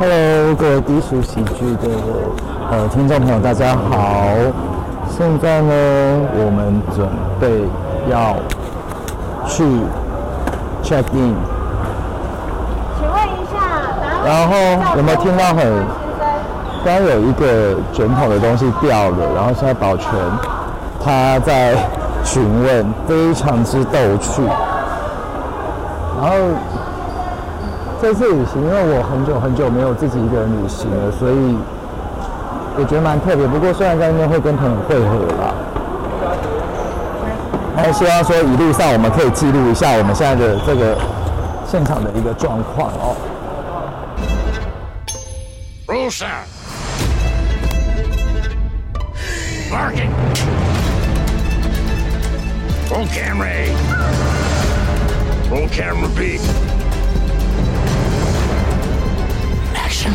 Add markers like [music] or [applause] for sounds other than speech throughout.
Hello，各位低俗喜剧的呃听众朋友，大家好。现在呢，我们准备要去 check in。请问一下，然后有没有听到很刚刚有一个卷筒的东西掉了，然后现在保全他在询问，非常之逗趣。然后这次旅行，因为我很久很久没有自己一个人旅行了，所以我觉得蛮特别。不过虽然在那边会跟朋友会合啦，还希望说一路上我们可以记录一下我们现在的这个现场的一个状况哦。Rusa. Barking. Roll camera A. Roll camera B. Action.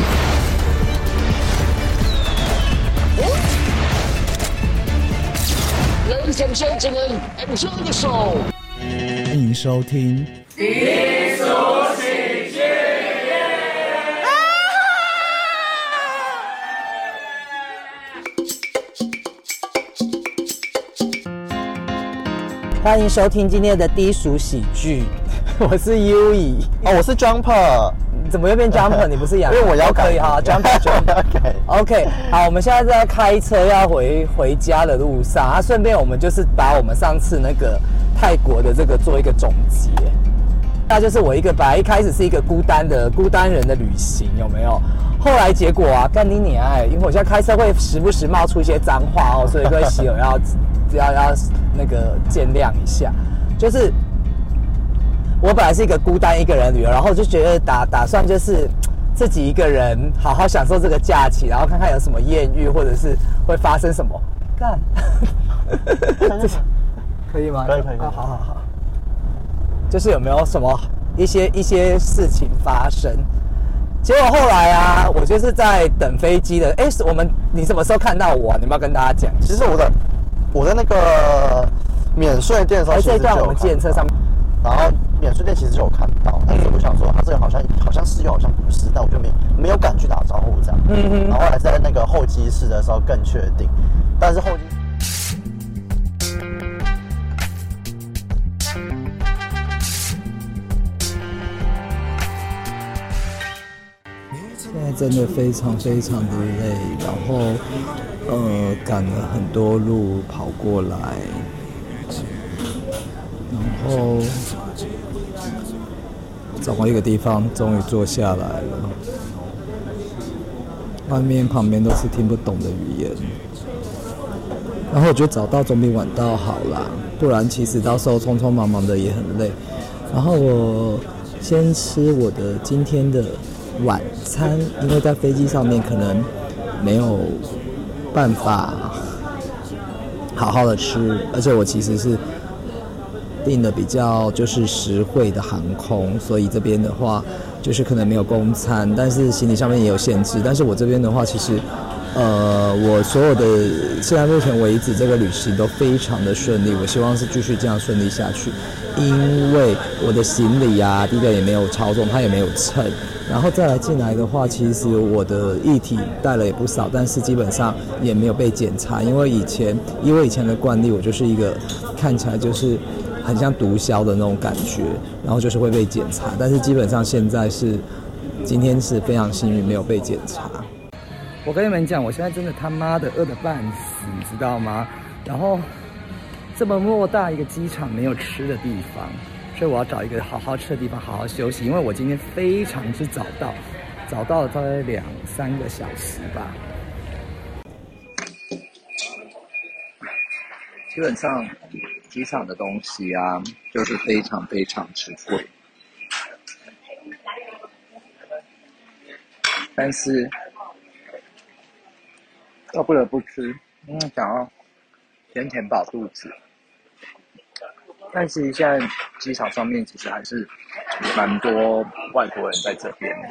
Ladies and gentlemen, enjoy the show. 欢迎收听。欢迎收听今天的低俗喜剧，我是 U 以，哦，我是 Jumper，怎么又变 Jumper？[laughs] 你不是杨？因为我要可以哈，Jumper Jumper。OK，OK，好，我们现在在开车要回回家的路上啊，顺便我们就是把我们上次那个泰国的这个做一个总结。那就是我一个本来一开始是一个孤单的孤单人的旅行，有没有？后来结果啊，干你你哎！因为我现在开车会时不时冒出一些脏话哦，所以各位喜友要 [laughs] 要要那个见谅一下。就是我本来是一个孤单一个人旅游，然后就觉得打打算就是自己一个人好好享受这个假期，然后看看有什么艳遇，或者是会发生什么。干，[laughs] 可以吗？可以可以可以啊好好好。就是有没有什么一些一些事情发生？结果后来啊，我就是在等飞机的。哎，我们你什么时候看到我、啊？你要不要跟大家讲？其实我的我在那个免税店的时候，哎，其实这一段我们就有看计程车上面，然后免税店其实就有看到，但是我想说，他这个好像好像是又好像不是，但我就没没有敢去打招呼这样。嗯哼。然后后来在那个候机室的时候更确定，但是候机现在真的非常非常的累，然后呃赶了很多路跑过来，然后找到一个地方，终于坐下来了。外面旁边都是听不懂的语言，然后我觉得早到总比晚到好啦，不然其实到时候匆匆忙忙的也很累。然后我先吃我的今天的晚餐，因为在飞机上面可能没有办法好好的吃，而且我其实是订的比较就是实惠的航空，所以这边的话就是可能没有公餐，但是行李上面也有限制。但是我这边的话，其实呃，我所有的现在目前为止这个旅行都非常的顺利，我希望是继续这样顺利下去，因为我的行李啊，第一个也没有超重，它也没有称。然后再来进来的话，其实我的液体带了也不少，但是基本上也没有被检查，因为以前因为以前的惯例，我就是一个看起来就是很像毒枭的那种感觉，然后就是会被检查，但是基本上现在是今天是非常幸运没有被检查。我跟你们讲，我现在真的他妈的饿得半死，你知道吗？然后这么偌大一个机场没有吃的地方，所以我要找一个好好吃的地方好好休息，因为我今天非常之早到，早到了大概两三个小时吧。基本上机场的东西啊，就是非常非常之贵，但是又不得不吃，因为想要先填饱肚子。但是现在机场上面其实还是蛮多外国人在这边的。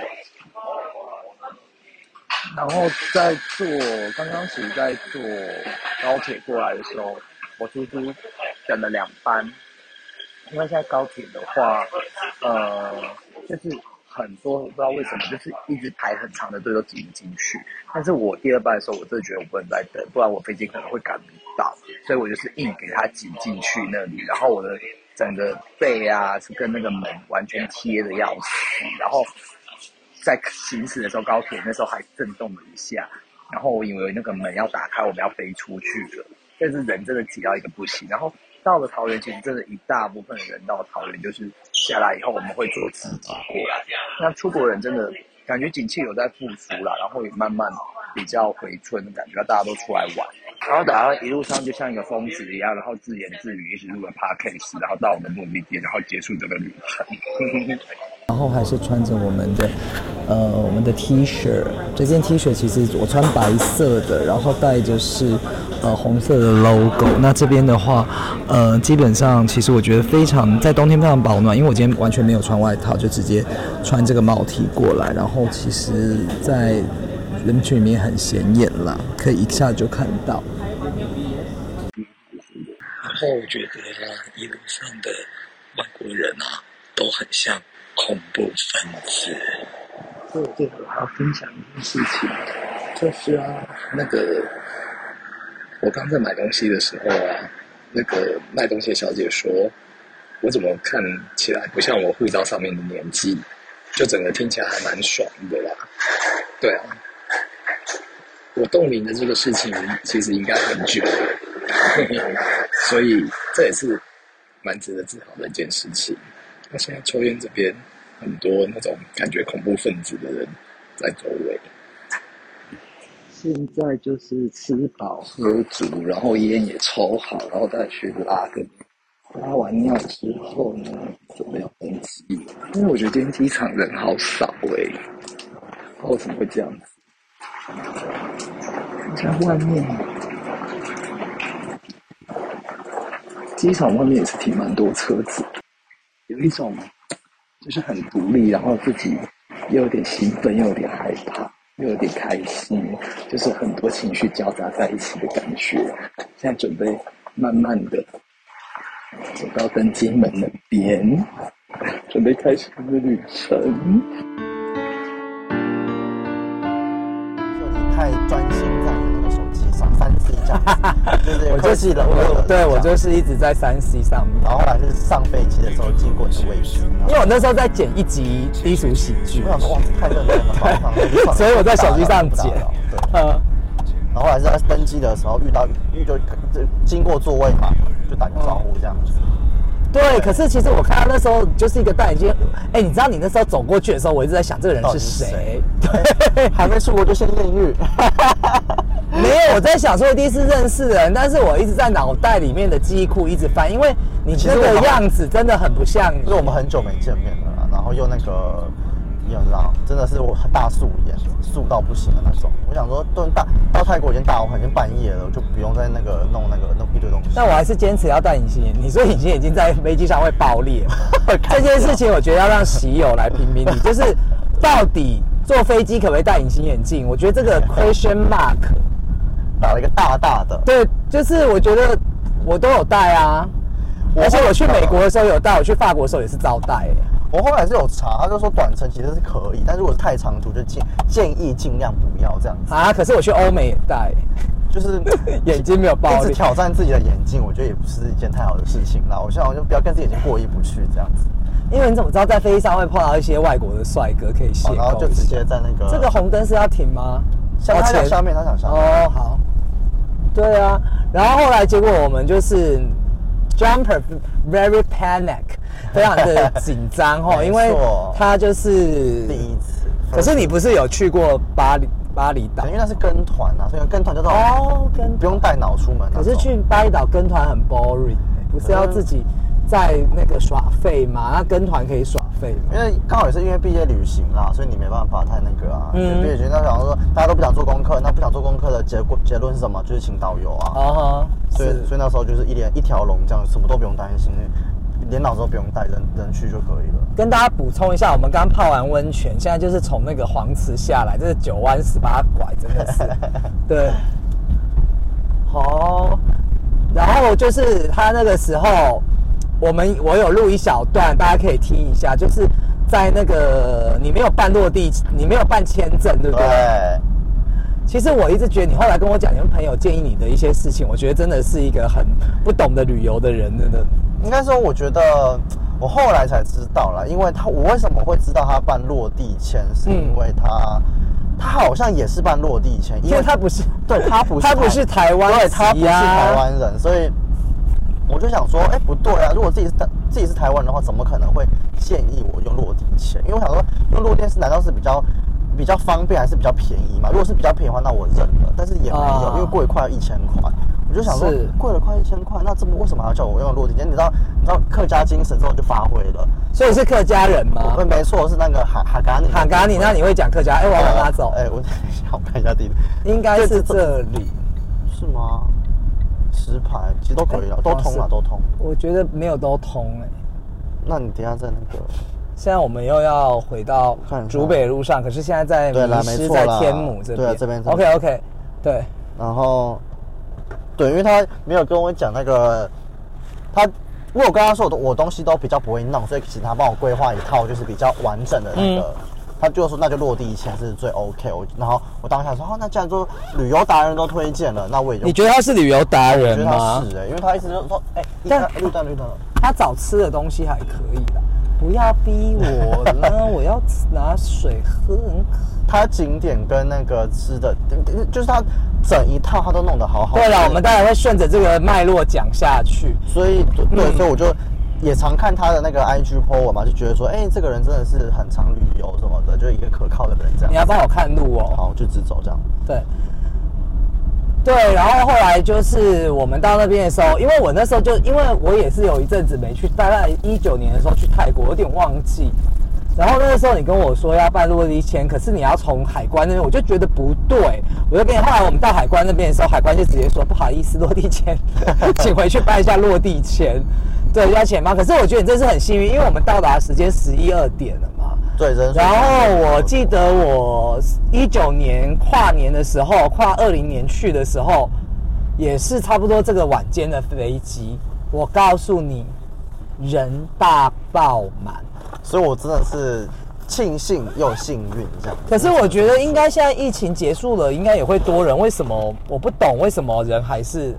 然后在坐刚刚其实在坐高铁过来的时候，我足足等了两班，因为现在高铁的话，呃，就是很多不知道为什么，就是一直排很长的队都挤不进去。但是我第二班的时候，我真的觉得我不能再等，不然我飞机可能会赶不到，所以我就是硬给他挤进去那里，然后我的整个背啊是跟那个门完全贴的要死，然后在行驶的时候，高铁那时候还震动了一下，然后我以为那个门要打开，我们要飞出去了，但是人真的挤到一个不行，然后。到了桃园，其实真的一大部分人到桃园就是下来以后，我们会坐自己过来。那出国人真的感觉景气有在复苏了，然后也慢慢比较回春的感觉，大家都出来玩。然后打到一路上就像一个疯子一样，然后自言自语，一直录了 podcast，然后到我们目的地，然后结束这个旅程。[laughs] 然后还是穿着我们的，呃，我们的 T 恤。这件 T 恤其实我穿白色的，然后带着是呃红色的 logo。那这边的话，呃，基本上其实我觉得非常在冬天非常保暖，因为我今天完全没有穿外套，就直接穿这个帽 T 过来。然后其实，在人群里面很显眼啦，可以一下就看到。然后我觉得一路上的外国人啊，都很像。恐怖分子。对对，我还要分享一件事情，就是啊，那个我刚在买东西的时候啊，那个卖东西的小姐说，我怎么看起来不像我护照上面的年纪？就整个听起来还蛮爽的啦。对啊，我冻龄的这个事情其实应该很久，所以这也是蛮值得自豪的一件事情。那现在抽烟这边很多那种感觉恐怖分子的人在周围。现在就是吃饱喝足，然后烟也抽好，然后再去拉个拉完尿之后呢，准备要登机。因为我觉得今天机场人好少哎，为什么会这样子？在外面，机场外面也是停蛮多车子。有一种就是很独立，然后自己又有点兴奋，又有点害怕，又有点开心，就是很多情绪交杂在一起的感觉。现在准备慢慢的走到登机门那边，准备开始我们的旅程。太专。三 C 这样，对对，我记得我对我就是一直在三 C 上面，然后后来是上飞机的时候经过你的位置，因为我那时候在剪一集低俗喜剧，我想说哇太认真了，对，所以我在手机上剪，对，嗯，然后后来是在登机的时候遇到遇就经过座位嘛，就打个招呼这样子。对，可是其实我看到那时候就是一个戴眼镜，哎，你知道你那时候走过去的时候，我一直在想这个人是谁？对，还没出国就先艳遇。[laughs] 没有，我在想说一定是认识人，但是我一直在脑袋里面的记忆库一直翻，因为你那个样子真的很不像，因为我们很久没见面了，然后又那个。你知道，真的是我大素颜，素到不行的那种。我想说，都大到泰国已经大，我已经半夜了，就不用再那个弄那个弄一堆东西。但我还是坚持要戴隐形眼镜。你说隐形眼镜在飞机上会爆裂，这件事情我觉得要让喜友来评评理。就是到底坐飞机可不可以戴隐形眼镜？我觉得这个 [laughs] question mark 打了一个大大的。对，就是我觉得我都有戴啊，而且我去美国的时候有戴，我去法国的时候也是照戴。我后来是有查，他就说短程其实是可以，但如果是太长途，就建建议尽量不要这样子啊。可是我去欧美也戴，[laughs] 就是 [laughs] 眼睛没有爆一直挑战自己的眼睛，我觉得也不是一件太好的事情啦。我希望我就不要跟自己眼睛过意不去这样子。因为你怎么知道在飞机上会碰到一些外国的帅哥可以邂逅？然后就直接在那个这个红灯是要停吗？他想下面，他想下面。哦，好。对啊，然后后来结果我们就是 jumper very panic。[laughs] 非常的紧张哈，因为他就是第一次。可是你不是有去过巴黎巴厘岛？因为那是跟团啊，所以跟团就是哦，跟不用带脑出门。可是去巴厘岛跟团很 boring，不是要自己在那个耍废嘛？那跟团可以耍废因为刚好也是因为毕业旅行啦，所以你没办法太那个啊。嗯。毕业旅行，那想说大家都不想做功课，那不想做功课的结果结论是什么？就是请导游啊。啊所以所以那时候就是一连一条龙这样，什么都不用担心。连脑子都不用带，人人去就可以了。跟大家补充一下，我们刚泡完温泉，现在就是从那个黄池下来，这是九弯十八拐，真的是。[laughs] 对。好，然后就是他那个时候，我们我有录一小段，大家可以听一下。就是在那个你没有办落地，你没有办签证，对不对？对，其实我一直觉得你后来跟我讲，你们朋友建议你的一些事情，我觉得真的是一个很不懂得旅游的人，真的。应该说，我觉得我后来才知道了，因为他我为什么会知道他办落地签，是因为他、他好像也是办落地签，因因为他不是，对他不是 [laughs] 他不是台湾对他不是台湾人，所以我就想说，哎、不对啊，如果自己是台自己是台湾人的话，怎么可能会建议我用落地签？因为我想说，用落地签是难道是比较比较方便，还是比较便宜嘛？如果是比较便宜的话，那我认了，但是也没有，啊因为贵快要一千块。我就想说，贵了快一千块，那这么为什么要叫我用落地签？你知道，你知道客家精神之后就发挥了。所以是客家人吗我？没错，是那个哈哈嘎尼。哈嘎尼，那你会讲客家？哎、我要往哪走？哎、我等一下，我看一下地图。应该是这里。是吗？石牌其实都可以了，哎都通了，都通。我觉得没有都通哎、那你等一下在那个，现在我们又要回到看竹北路上，可是现在在迷失在天母这边。这边 OK OK，对，然后，对，因为他没有跟我讲那个，他，因为我跟他说我的我东西都比较不会弄，所以请他帮我规划一套就是比较完整的那个。嗯他就说那就落地签是最 OK，我然后我当下说哦，那既然说旅游达人都推荐了，那我也就你觉得他是旅游达人我觉得他？是哎、因为他一直就说哎，一但绿灯绿灯。他找吃的东西还可以的，不要逼我了，我要拿水喝，很渴。它景点跟那个吃的，就是它整一套它都弄得好好。对了，我们当然会顺着这个脉络讲下去。所以对，嗯所以我就也常看他的那个 IG po 文嘛，就觉得说，哎、这个人真的是很常旅游什么的，就是一个可靠的人这样。你要帮我看路哦。好，我就直走这样。对，对，然后后来就是我们到那边的时候，因为我那时候就因为我也是有一阵子没去，大概一九年的时候去泰国，有点忘记。然后那个时候你跟我说要办落地签，可是你要从海关那边，我就觉得不对，我就跟你。后来我们到海关那边的时候，海关就直接说不好意思，落地签，[laughs] 请回去办一下落地签，对，要钱吗？可是我觉得你这是很幸运，因为我们到达时间十一二点了嘛。对，人数然后我记得我一九年跨年的时候，跨二零年去的时候，也是差不多这个晚间的飞机。我告诉你，人大爆满。所以我真的是庆幸又幸运这样。可是我觉得应该现在疫情结束了，应该也会多人。为什么？我不懂为什么人还是。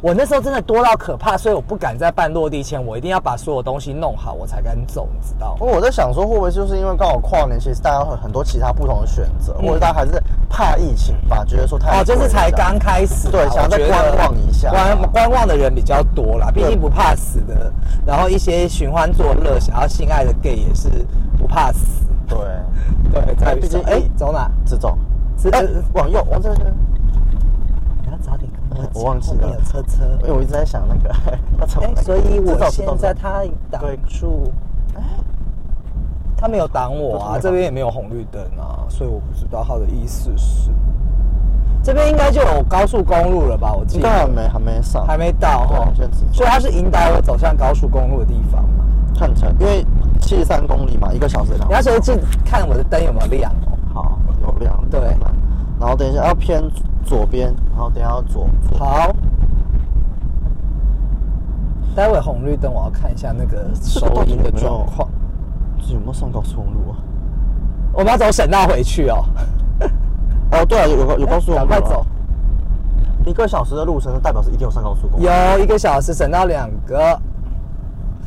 我那时候真的多到可怕，所以我不敢在办落地签，我一定要把所有东西弄好，我才敢走，你知道吗？不过我在想说，会不会就是因为刚好跨年，其实大家有很多其他不同的选择，或者大家还是怕疫情吧，觉得说太嗯哦，就是才刚开始，对想要再观望一下观观望的人比较多啦，毕竟不怕死的。然后一些寻欢作乐、想要性爱的 gay 也是不怕死。对，[laughs] 对，在毕竟哎，走哪？直走，是哎、往右，往这边。我，我忘记了有车车。因为我一直在想那个，[laughs] 哎那，个所以我现在他挡对住，他没有挡我啊，这边也没有红绿灯啊，所以我不知道他的意思是。这边应该就有高速公路了吧？我记得还没还没上，还没到哈所以他是引导我走向高速公路的地方嘛。看起来，因为七十三公里嘛，一个小时两。你要随记看我的灯有没有亮哦。好有亮，对然后等一下要偏左边，然后等下要左左。好，待会红绿灯我要看一下那个收音的状况。这有没有上高速公路啊？我们要走省道回去哦。哦，对啊，有有有 [laughs] 高速公路、啊。赶快走。一个小时的路程，代表是一定有上高速公路。有一个小时省到两个，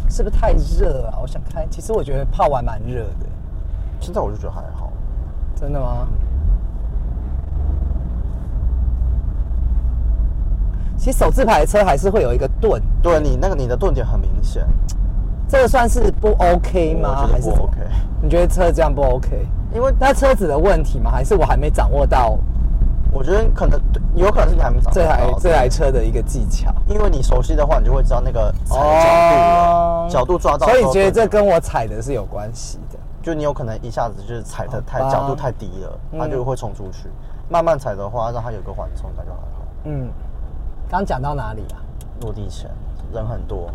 是不是太热啊？我想看，其实我觉得泡完蛮热的，现在我就觉得还好。真的吗？其实手自排的车还是会有一个顿，对你那个你的顿点很明显，这个算是不 OK 吗？我觉得不 OK 你觉得车这样不 OK？因为那车子的问题吗？还是我还没掌握到我觉得可能有可能是你还没找这台到这台车的一个技巧？因为你熟悉的话，你就会知道那个踩的角度了，角度抓到。哦所以你觉得这跟我踩的是有关系的？就你有可能一下子就是踩的太角度太低了，嗯它就会冲出去。慢慢踩的话，让它有个缓冲，感觉还好。嗯，刚讲到哪里啊？落地前人很多，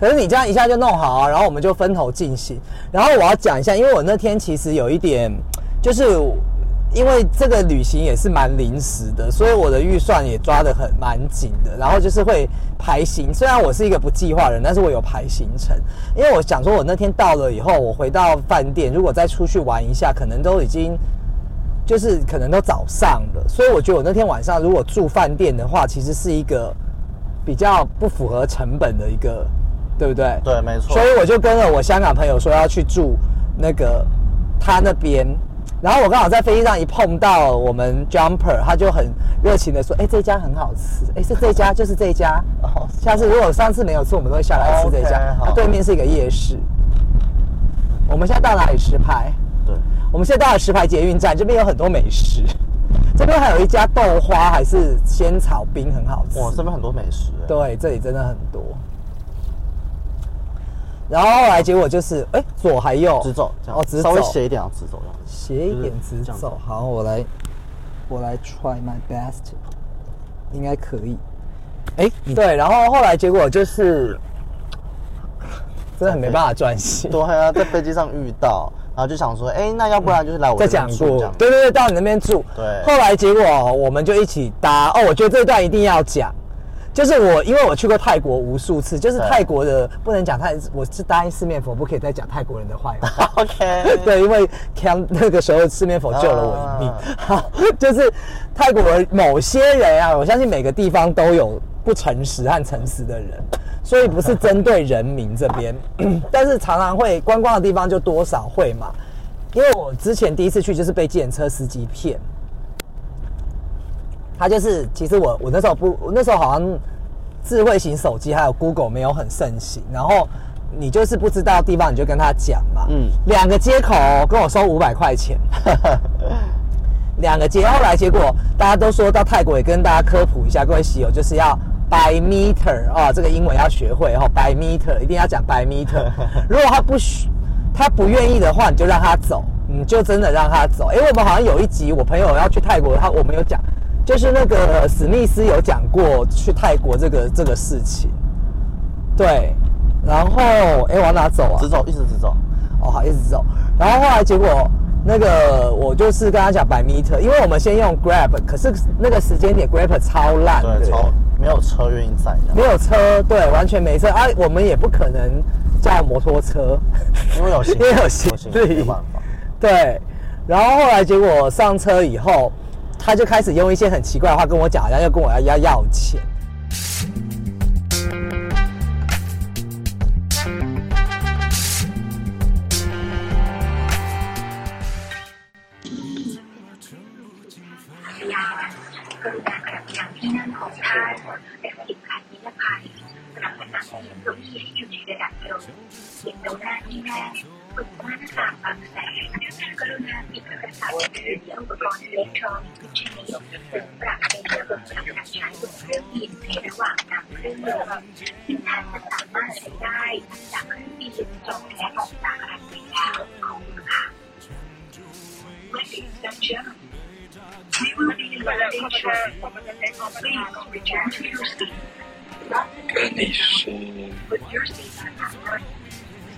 可是你这样一下就弄好啊，然后我们就分头进行。然后我要讲一下，因为我那天其实有一点，就是因为这个旅行也是蛮临时的，所以我的预算也抓得很蛮紧的。然后就是会排行，虽然我是一个不计划的人，但是我有排行程，因为我想说，我那天到了以后，我回到饭店，如果再出去玩一下，可能都已经就是可能都早上了，所以我觉得我那天晚上如果住饭店的话，其实是一个比较不符合成本的一个，对不对？对，没错所。以我就跟了我香港朋友说要去住那个他那边，然后我刚好在飞机上一碰到我们 Jumper，他就很热情的说：“哎、这家很好吃，哎、是这家，就是这家。哦下次如果上次没有吃，我们都会下来吃这家。对面是一个夜市。我们现在到哪里石牌？对，我们现在到了石牌捷运站，这边有很多美食。这边还有一家豆花还是仙草冰很好吃。哇，这边很多美食哎。对，这里真的很多。然后后来结果就是，哎，左还右，直走，这样哦，直走，稍微斜一点啊，直走这样。斜一点直走。好，我来，我来 try my best，应该可以。哎，对，然后后来结果就是，[laughs] 真的很没办法专心。对啊，在飞机上遇到，然后就想说，哎，那要不然就是来我在这边讲过住，对对对，到你那边住。对后来结果我们就一起搭哦，我觉得这一段一定要讲，就是我因为我去过泰国无数次，就是泰国的不能讲泰，我是答应四面佛不可以再讲泰国人的坏话。[laughs] OK，[laughs] 对，因为 Cam 那个时候四面佛救了我一命。啊 [laughs] 好，就是泰国某些人啊，我相信每个地方都有不诚实和诚实的人，所以不是针对人民这边，[coughs] 但是常常会观光的地方就多少会嘛。因为我之前第一次去就是被计程车司机骗，他就是其实我我那时候不，我那时候好像智慧型手机还有 Google 没有很盛行，然后你就是不知道地方你就跟他讲嘛，嗯。嗯，两个接口哦跟我收五百块钱，[laughs] 两个接，后来结果大家都说到泰国也跟大家科普一下，各位喜友就是要 by meter 啊、这个英文要学会哦，by meter 一定要讲 by meter，[laughs] 如果他不许他不愿意的话，你就让他走，你就真的让他走。哎，我们好像有一集我朋友要去泰国，他我们有讲，就是那个史密斯有讲过去泰国这个这个事情，对，然后哎往哪走啊？直走，一直直走。哦，好，一直走。然后后来结果那个我就是跟他讲百 meter，因为我们先用 Grab，可是那个时间点 Grab 超烂的，对，超没有车愿意载的，没有车，对，完全没车啊，我们也不可能叫摩托车，因为有行 [laughs] 因为有行有李没办法。对。然后后来结果上车以后，他就开始用一些很奇怪的话跟我讲，然后又跟我要要要钱。tỉnh Đồng Nai đi ngang vượt qua các cảng bằng xe Corona bị các cảng tạm dừng dẫu có còn electron trên lý từng cảng đến là vực trong cảng trái vượt nước nhìn thấy đã quảng tạm dừng lửa nhưng thay tất cả ma sẽ đai đã cứ đi dựng trong lẽ học tạc là mình là không cả Ladies and gentlemen, we will be landing shortly. Please return to your seat. Not the train, but your seat at the front.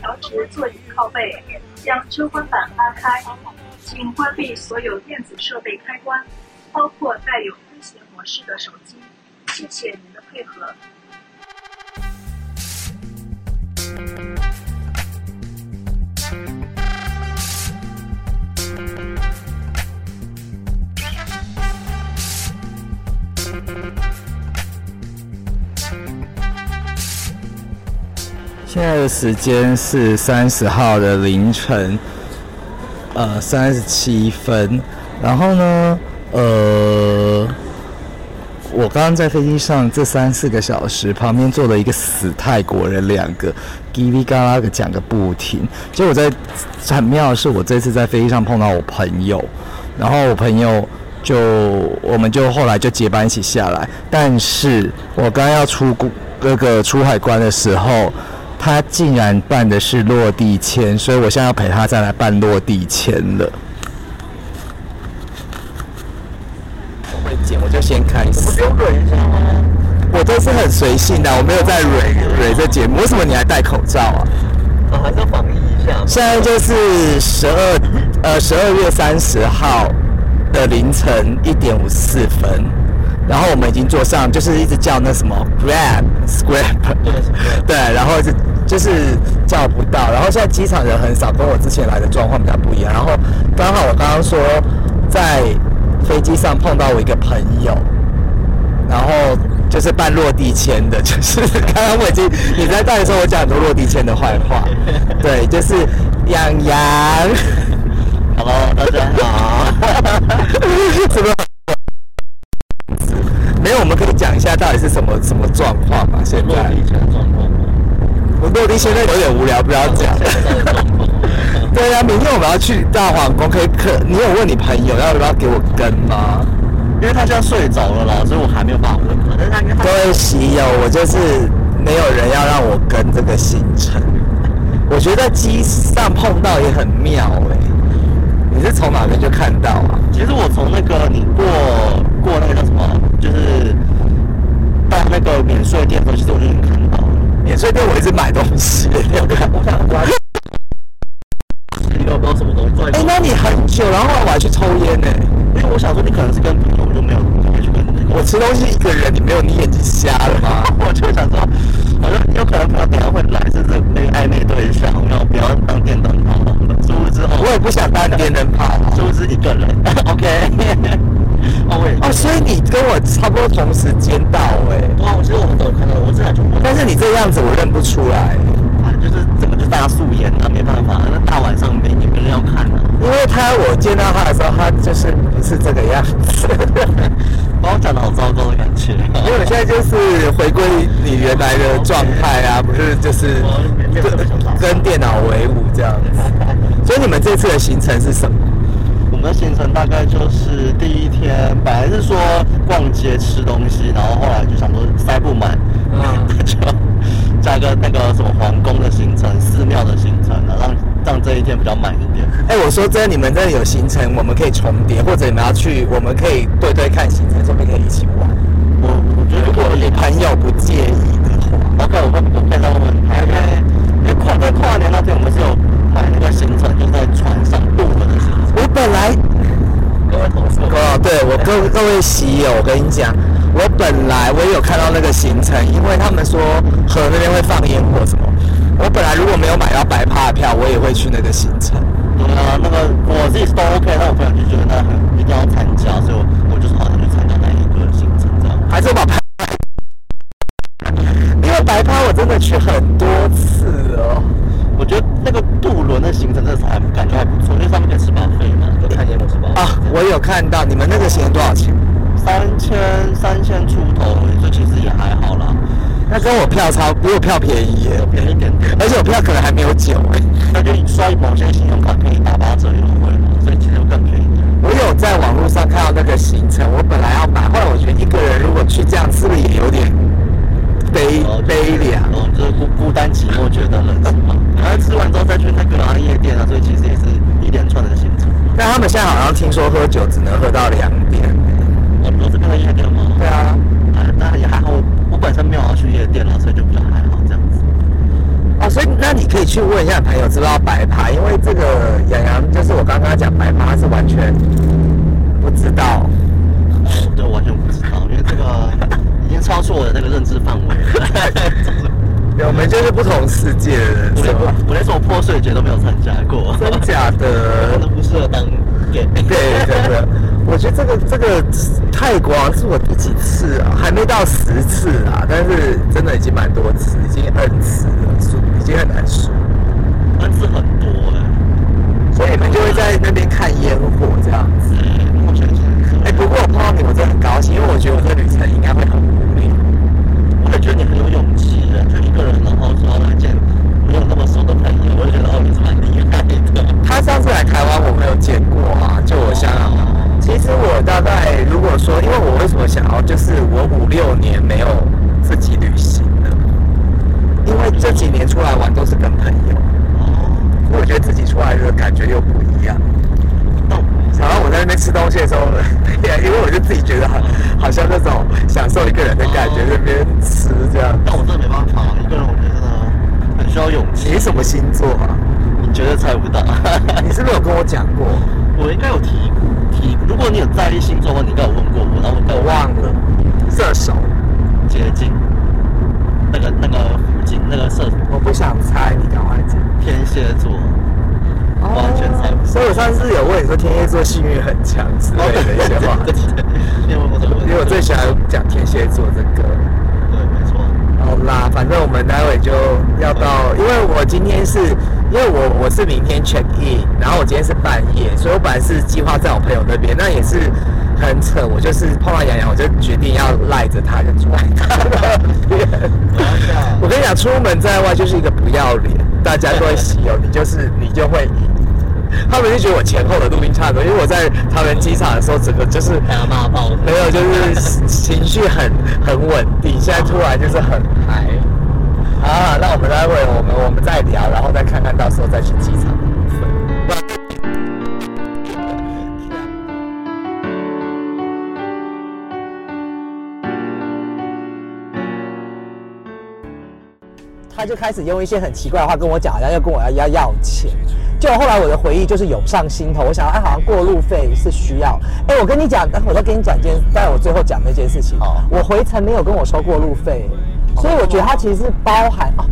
调直座椅靠背，将遮光板拉开，请关闭所有电子设备开关，包括带有飞行模式的手机。谢谢您的配合。现在的时间是三十号的凌晨，呃，三十七分。然后呢，呃，我刚刚在飞机上这三四个小时，旁边坐了一个死泰国人，两个叽里嘎啦的讲个不停。结果在很妙的是，我这次在飞机上碰到我朋友，然后我朋友就我们就后来就结伴一起下来。但是我刚要出国那个出海关的时候，他竟然办的是落地签，所以我现在要陪他再来办落地签了。我会剪，我就先开始。不用忍一下吗？我都是很随性的，我没有在蕊蕊这节目。为什么你还戴口罩啊？啊，还是要防疫一下。现在就是十二呃十二月三十号的凌晨一点五四分，然后我们已经坐上，就是一直叫那什么 Grab Scrap，对，然后就就是叫不到，然后现在机场人很少，跟我之前来的状况比较不一样。然后刚好我刚刚说在飞机上碰到我一个朋友，然后就是办落地签的，就是刚刚我已经你在带的时候，我讲很多落地签的坏话，[laughs] 对，就是杨洋，[laughs] Hello，大家好。[laughs] 怎么？状况嘛？现在以前的状况吗？我落地现在有点无聊，不要讲。对啊，明天我们要去大皇宫，可以可你有问你朋友要不要给我跟吗？因为他现在睡着了啦，所以我还没有办法问他。但是他因为他各位喜友，我就是没有人要让我跟这个行程。我觉得机上碰到也很妙哎、你是从哪边就看到啊？其实我从那个你过过那个叫什么，就是到那个免税店的时候，其实我就已经看到了。免税店我一直买东西，你有看？我想抓，你有不知道什么东西哎、那你很久，然后我还去抽烟呢、因为我想说你可能是跟朋友，我就没有去跟。我吃东西一个人，你没有你眼睛差不多同时间到哎、哇，我觉得我们都有看到，我这才就问，但是你这样子我认不出来，啊，就是怎么就大素颜啊，没办法，那大晚上没也没人要看啊。因为他我见到他的时候，他就是不是这个样子。把我讲的好糟糕的感觉。因为我现在就是回归你原来的状态啊，[laughs] 不是就是跟跟电脑为伍这样子。所以你们这次的行程是什么？我们的行程大概就是第一天，本来是说逛街吃东西，然后后来就想说塞不满，嗯，[laughs] 就加个那个什么皇宫的行程、寺庙的行程啊，让让这一天比较满一点。哎、我说真的，你们这里有行程，我们可以重叠，或者你们要去，我们可以对对看行程，说不定可以一起玩。我我觉得如果你朋友不介意的话，OK，我会我可以再问问他，因为因为跨在跨年那天我们是有买那个行程，就在船上渡轮的行程。我本来各位同事，哦，对我各各位喜友，我跟你讲，我本来我也有看到那个行程，因为他们说河那边会放烟火什么。我本来如果没有买到白趴的票，我也会去那个行程。对啊，那个我自己是都 OK，但我朋友就觉得那很一定要参加，所以我我就是好，那就参加那一个行程这样。还是我把拍，因为白趴我真的去很多次哦。我觉得那个渡轮的行程真的是还感觉还不错，因为上面可以吃饱费嘛，就看烟火吃饱啊，我有看到你们那个行程多少钱？三千三千出头，所以其实也还好啦，那跟我票超比我票便宜耶，便宜一点点。而且我票可能还没有九哎。那就刷某些信用卡可以打八折优惠嘛，所以其实更便宜。我有在网络上看到那个行程，我本来要买，后来我觉得一个人如果去这样，是不是也有点悲悲凉？哦，就是孤孤单寂寞，觉得冷是吗？然后吃完之后再去那个啊夜店啊，所以其实也是一连串的行程。但他们现在好像听说喝酒只能喝到两点。我不是看到夜店吗？对啊，啊，那也还好，我我本身没有要去夜店了，所以就比较还好这样子。哦，所以那你可以去问一下朋友知不知道白趴，因为这个洋洋就是我刚刚讲白趴是完全不知道。哦，对，完全不知道，因为这个已经超出我的那个认知范围了。[laughs] 对，我们就是不同世界的人，我连？我连什么泼水节都没有参加过，真假的 [laughs] 真的不适合当 gay。对，真的，我觉得这个这个泰国好像是我第几次啊，还没到十次啊，但是真的已经蛮多次，已经 N 次了，数已经很难数。，N 次很多哎、所以你们就会在那边看烟火这样子。目前是，哎、不过我碰到你，我真的很高兴，因为我觉得我这旅程应该会很无聊。我也觉得你很有勇气就一个人然后说来见没有那么熟的朋友，我觉得哦，你是蛮厉害的。他上次来台湾，我没有见过啊，就我想，其实我大概如果说因为我为什么想要，就是我五六年没有自己旅行了，因为这几年出来玩都是跟朋友，我觉得自己出来的感觉又不一样。吃东西的时候，[laughs] 因为我就自己觉得好，好像那种享受一个人的感觉，那边吃这样。但我真的没办法，一个人我觉得很需要勇气。你什么星座啊？你觉得猜不到。[laughs] 你是不是有跟我讲过？我应该有提提，如果你有在意星座的话，你应该有问过我，然后我我忘了。射手，接近。那个那个附近那个射手，我不想猜，你赶快讲。天蝎座。完全猜不。所以我上次有问你说天蝎座幸运很强之类的一些话？因为我最喜欢讲天蝎座这个。对，没错。好啦，反正我们待会就要到，因为我今天是，因为我我是明天 check in，然后我今天是半夜，所以我本来是计划在我朋友那边，那也是很扯，我就是碰到洋洋，我就决定要赖着他，就住在他那边。我跟你讲，出门在外就是一个不要脸，大家都会洗哦，你就是你就会赢。[laughs] 他们就觉得我前后的录音差多，因为我在桃园机场的时候，整个就是没有，就是情绪很很稳定。现在突然就是很嗨。啊，那我们待会我们我们再聊，然后再看看到时候再去机场。他就开始用一些很奇怪的话跟我讲，好像要跟我要要要钱。就后来我的回忆就是涌上心头，我想，哎，好像过路费是需要。哎，我跟你讲，我再跟你讲一件，待会我最后讲那件事情。我回程没有跟我收过路费，所以我觉得它其实是包含哦，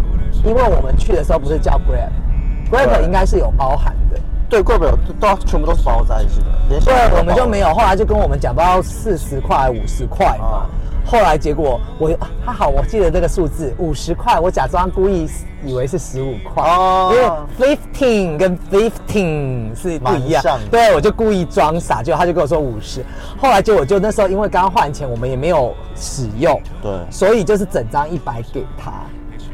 因为我们去的时候不是叫 Grab，Grab 应该是有包含的。对，Grab 有都全部都是包在一起的。对，我们就没有。后来就跟我们讲，不知道四十块、五十块嘛。后来结果我还好，我记得那个数字五十块，我假装故意以为是十五块，哦因为 fifteen 跟 fifteen 是不一样。对，我就故意装傻，结果他就跟我说五十。后来结果就那时候因为刚换钱，我们也没有使用，对所以就是整张一百给他。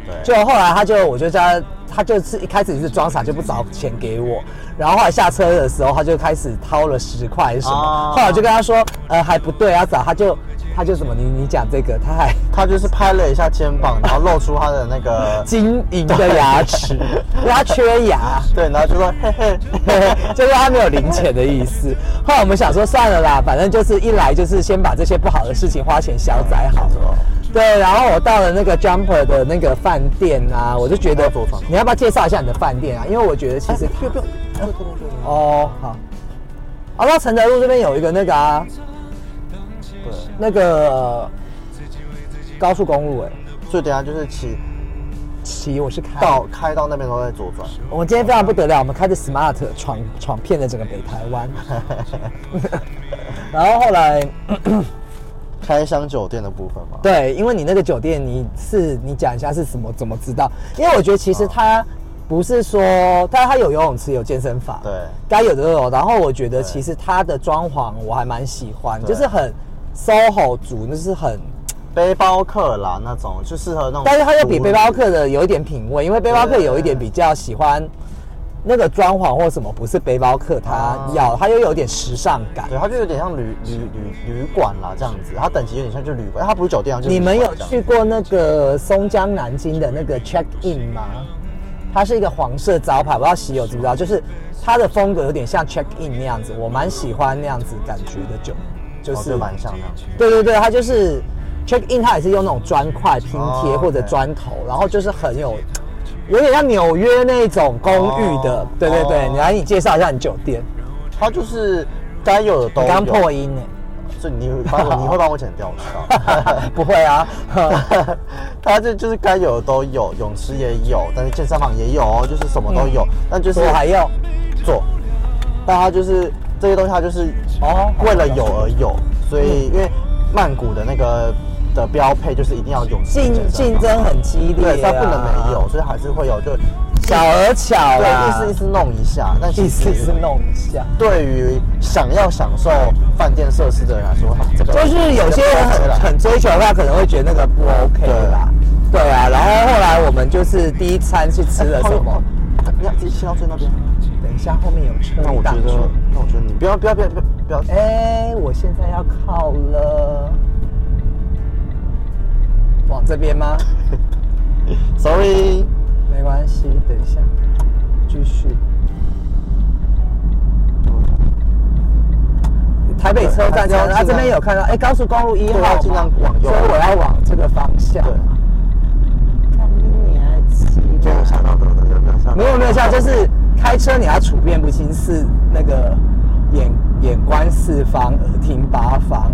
对，就后来他就我就叫他，他就是一开始是装傻就不找钱给我，然后后来下车的时候他就开始掏了十块什么，哦后来我就跟他说，呃还不对要找，他就他就什么你你讲这个，他还 [laughs] 他就是拍了一下肩膀，然后露出他的那个 [laughs] 金银的牙齿，因为他缺牙。对，然后就说嘿嘿，[laughs] 就是他没有零钱的意思。后来我们想说算了啦，反正就是一来就是先把这些不好的事情花钱消灾好了。对，然后我到了那个 Jumper 的那个饭店啊，我就觉得你要不要介绍一下你的饭店啊？因为我觉得其实不用不用，哦好，啊，到承德路这边有一个那个啊，对，那个高速公路哎、所以等下就是骑骑我是开到开到那边都在左转，我们今天非常不得了，我们开着 Smart 闯闯遍了整个北台湾，[laughs] 然后后来。[coughs] 开箱酒店的部分嘛，对，因为你那个酒店，你是你讲一下是什么，怎么知道？因为我觉得其实它不是说，但它有游泳池，有健身房，对该有的都有。然后我觉得其实它的装潢我还蛮喜欢，对就是很 SOHO 族，那是很，背包客啦那种，就适合那种，但是它又比背包客的有一点品味，因为背包客有一点比较喜欢那个装潢或什么，不是背包客他啊要，他又有点时尚感。对，他就有点像旅旅旅旅馆啦这样子，它等级有点像就旅馆，它不是酒店啊，就是你们有去过那个松江南京的那个 check in 吗？它是一个黄色招牌，不知道喜友知不知道？就是它的风格有点像 check in 那样子，我蛮喜欢那样子感觉的酒，就、是蛮像那样。对对对，它就是 check in，它也是用那种砖块拼贴哦或者砖头，然后就是很有有点像纽约那种公寓的。哦对对对，哦你来你介绍一下你酒店，它就是该有的都你刚。破音呢？所以你帮我，你会帮我剪掉，我知道。不会啊，[laughs] 它这就是该有的都有，泳池也有，但是健身房也有哦，就是什么都有。但就是我还要做，但它就是这些东西，它就是哦为了有而有，所以因为曼谷的那个的标配就是一定要泳池竞竞争很激烈、啊，对，它不能没有，所以还是会有，就小而巧对，啦，意思意思弄一下，但其意思实是弄一下。对于想要享受饭店设施的人来说，这个就是有些人很很追求的话，可能会觉得那个不 OK 啦。对啊，然后后来我们就是第一餐去吃了什么？你要，自己切到最那边。等等一下后面有车，那我觉得那我觉得你不要不要不要不要不要，哎，我现在要靠了，往这边吗？[laughs] sorry，没关系，等一下，继续。台北车站，对还是要它这边有看到，哎，高速公路一号嘛，对要尽量往右所以我要往这个方向。对。看你还骑没有吓到的，有没有吓到？没有没有像，就是开车你要处变不惊，是那个眼眼观四方，耳听八方。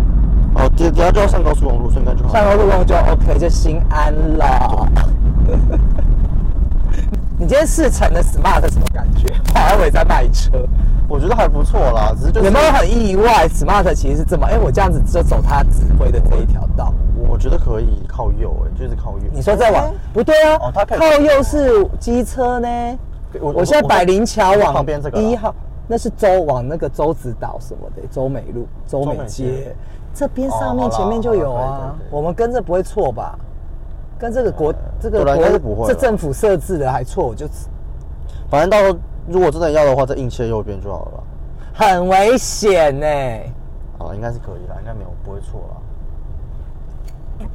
哦，等等下就要上高速公路，应该就好。上高速公路就 OK，就心安了。[laughs] 你今天试乘的 Smart 什么感觉？我还以为在卖车，我觉得还不错啦，只是就是有没有很意外？Smart 其实是这么，哎、我这样子就走他指挥的这一条道。我觉得可以靠右，哎，就是靠右。你说再往不对啊，哦它靠右是机车呢。我我现在百灵桥往旁边这个一号，那是周往那个周子岛什么的，周美路、周美街街，这边上面前面就有啊。我们跟着不会错吧？跟这个国这个国会这政府设置的还错，我就反正到时候如果真的要的话，再硬切右边就好了。很危险呢。好了，应该是可以啦，应该没有不会错啦。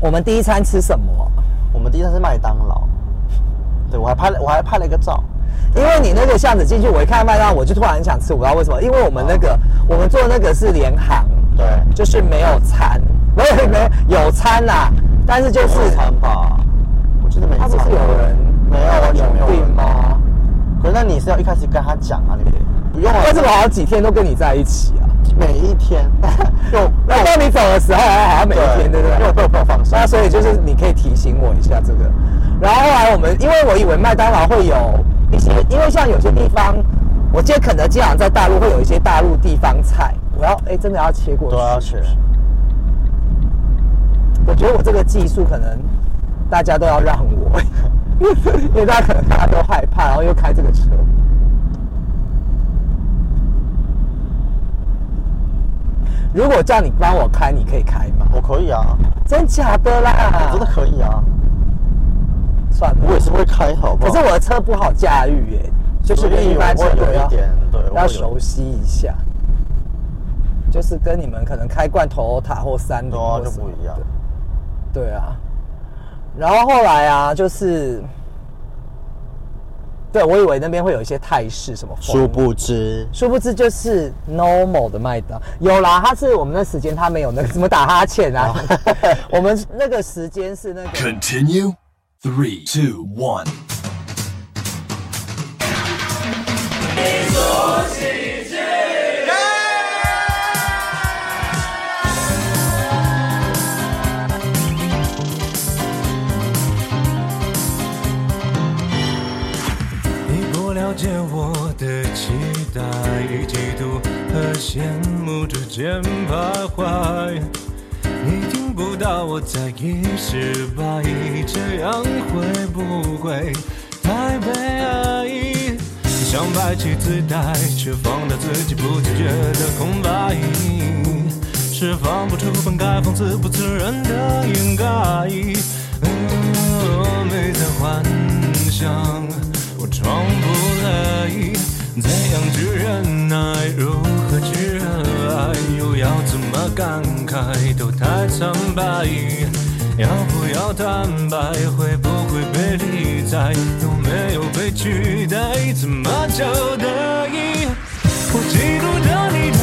我们第一餐吃什么？我们第一餐是麦当劳，对我还拍了我还拍了一个照，因为你那个巷子进去，我一看麦当劳，我就突然很想吃，我不知道为什么，因为我们那哦个我们做的那个是联航，对，就是没有餐，没有没有有餐啦，但是就是有餐吧，我记得没餐。他不是有人没有完全没有病人？吗？可是那你是要一开始跟他讲啊，你不用啊。但是我好像几天都跟你在一起啊，每一天，又然后你走的时候好像每一天，对不对？因为被我被我放松那所以就是你可以提醒我一下这个。然后后来我们，因为我以为麦当劳会有一些，因为像有些地方，我记得肯德基好像在大陆会有一些大陆地方菜，我要哎真的要切过去。都要切。我觉得我这个技术可能大家都要让我，[laughs] 因为大家可能大家都害怕，然后又开这个车。如果叫你帮我开，你可以开吗？我可以啊，真假的啦？真的可以啊，算了，我也是会开，好不好？可是我的车不好驾驭耶，就是跟一般车我有都要一点，对，我要熟悉一下。就是跟你们可能开惯 Toyota 或三菱对啊，或什么就不一样的。对啊，然后后来啊，就是，对我以为那边会有一些泰式什么风，殊不知，殊不知就是 normal 的麦当有啦，他是我们那时间他没有那个什么打哈欠啊，[laughs] 我们那个时间是那个 Continue. Three, two, one. 你不了解我的期待、嫉妒和羡慕之间徘徊。不到我在意失败，这样会不会太悲哀？想摆起姿态，却放大自己不自觉的空白，释放不出本该放肆不自然的掩盖。哦，没在幻想，我装不来，怎样去忍耐，如何去，又要怎么感慨，都太苍白。要不要坦白？会不会被理睬？有没有被取代？怎么交代？我嫉妒着你的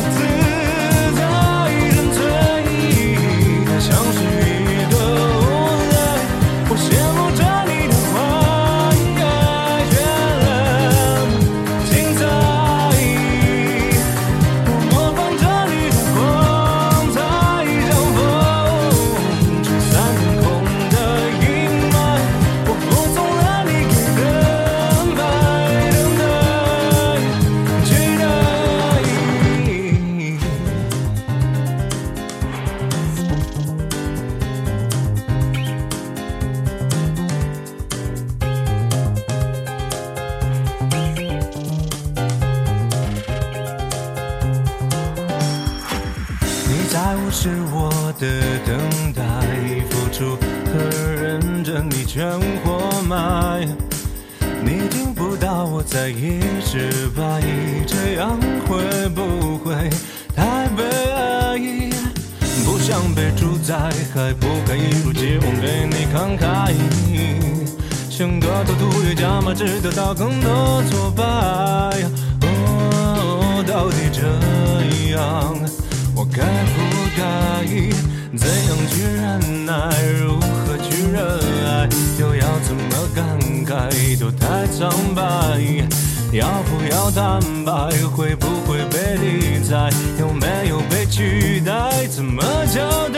要坦白会不会被理睬？有没有被取代？怎么交代？